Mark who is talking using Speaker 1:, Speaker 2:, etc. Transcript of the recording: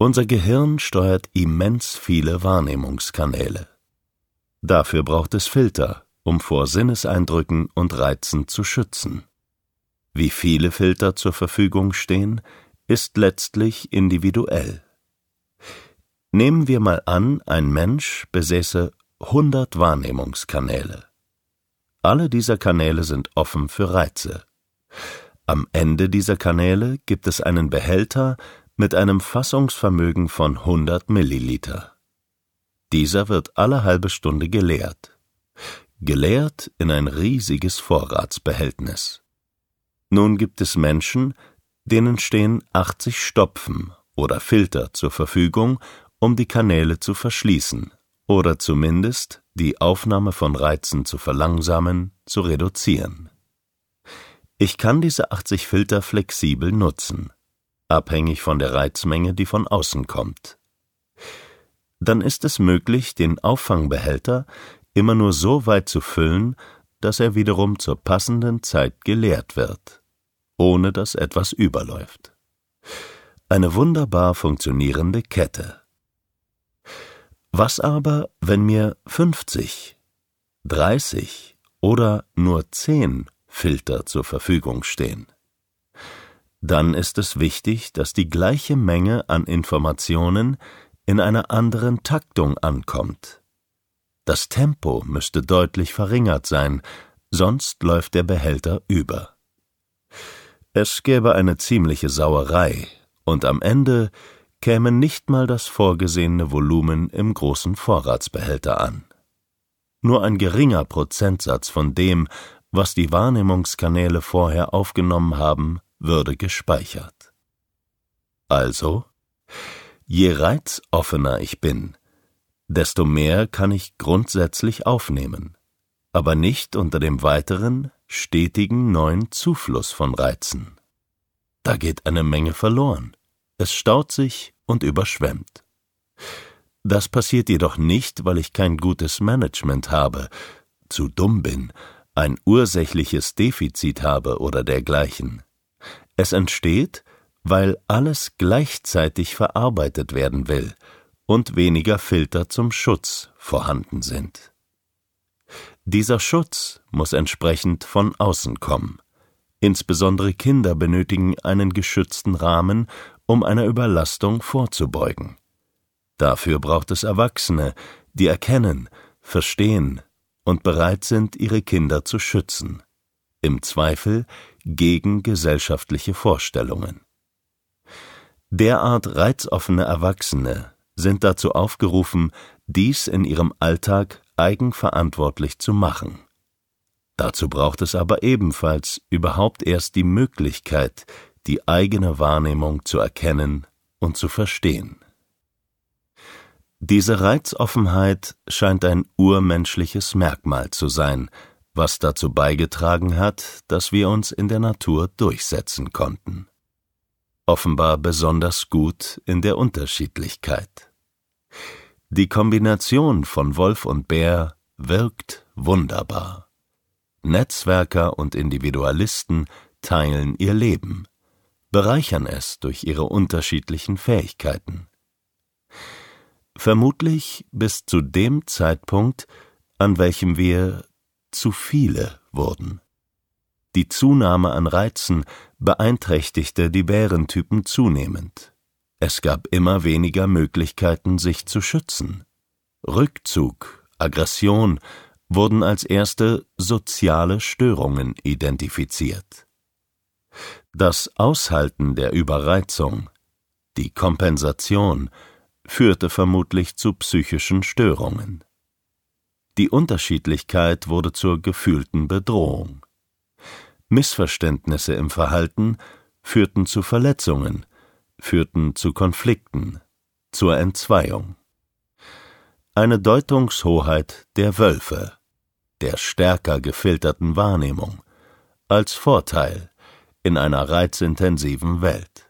Speaker 1: Unser Gehirn steuert immens viele Wahrnehmungskanäle. Dafür braucht es Filter, um vor Sinneseindrücken und Reizen zu schützen. Wie viele Filter zur Verfügung stehen, ist letztlich individuell. Nehmen wir mal an, ein Mensch besäße 100 Wahrnehmungskanäle. Alle dieser Kanäle sind offen für Reize. Am Ende dieser Kanäle gibt es einen Behälter mit einem Fassungsvermögen von 100 Milliliter. Dieser wird alle halbe Stunde geleert. Geleert in ein riesiges Vorratsbehältnis. Nun gibt es Menschen, denen stehen 80 Stopfen oder Filter zur Verfügung, um die Kanäle zu verschließen oder zumindest die Aufnahme von Reizen zu verlangsamen, zu reduzieren. Ich kann diese 80 Filter flexibel nutzen, abhängig von der Reizmenge, die von außen kommt. Dann ist es möglich, den Auffangbehälter immer nur so weit zu füllen, dass er wiederum zur passenden Zeit geleert wird, ohne dass etwas überläuft. Eine wunderbar funktionierende Kette. Was aber, wenn mir 50, 30 oder nur 10 Filter zur Verfügung stehen? Dann ist es wichtig, dass die gleiche Menge an Informationen in einer anderen Taktung ankommt. Das Tempo müsste deutlich verringert sein, sonst läuft der Behälter über. Es gäbe eine ziemliche Sauerei, und am Ende käme nicht mal das vorgesehene Volumen im großen Vorratsbehälter an. Nur ein geringer Prozentsatz von dem, was die Wahrnehmungskanäle vorher aufgenommen haben, würde gespeichert. Also, je reizoffener ich bin, desto mehr kann ich grundsätzlich aufnehmen, aber nicht unter dem weiteren, stetigen neuen Zufluss von Reizen. Da geht eine Menge verloren. Es staut sich und überschwemmt. Das passiert jedoch nicht, weil ich kein gutes Management habe, zu dumm bin, ein ursächliches Defizit habe oder dergleichen. Es entsteht, weil alles gleichzeitig verarbeitet werden will und weniger Filter zum Schutz vorhanden sind. Dieser Schutz muss entsprechend von außen kommen. Insbesondere Kinder benötigen einen geschützten Rahmen, um einer Überlastung vorzubeugen. Dafür braucht es Erwachsene, die erkennen, verstehen und bereit sind, ihre Kinder zu schützen, im Zweifel gegen gesellschaftliche Vorstellungen. Derart reizoffene Erwachsene sind dazu aufgerufen, dies in ihrem Alltag eigenverantwortlich zu machen. Dazu braucht es aber ebenfalls überhaupt erst die Möglichkeit, die eigene Wahrnehmung zu erkennen und zu verstehen. Diese Reizoffenheit scheint ein urmenschliches Merkmal zu sein, was dazu beigetragen hat, dass wir uns in der Natur durchsetzen konnten. Offenbar besonders gut in der Unterschiedlichkeit. Die Kombination von Wolf und Bär wirkt wunderbar. Netzwerker und Individualisten teilen ihr Leben, bereichern es durch ihre unterschiedlichen Fähigkeiten. Vermutlich bis zu dem Zeitpunkt, an welchem wir zu viele wurden. Die Zunahme an Reizen beeinträchtigte die Bärentypen zunehmend. Es gab immer weniger Möglichkeiten, sich zu schützen. Rückzug, Aggression, wurden als erste soziale Störungen identifiziert. Das Aushalten der Überreizung, die Kompensation, führte vermutlich zu psychischen Störungen. Die Unterschiedlichkeit wurde zur gefühlten Bedrohung. Missverständnisse im Verhalten führten zu Verletzungen, führten zu Konflikten, zur Entzweiung. Eine Deutungshoheit der Wölfe der stärker gefilterten Wahrnehmung als Vorteil in einer reizintensiven Welt.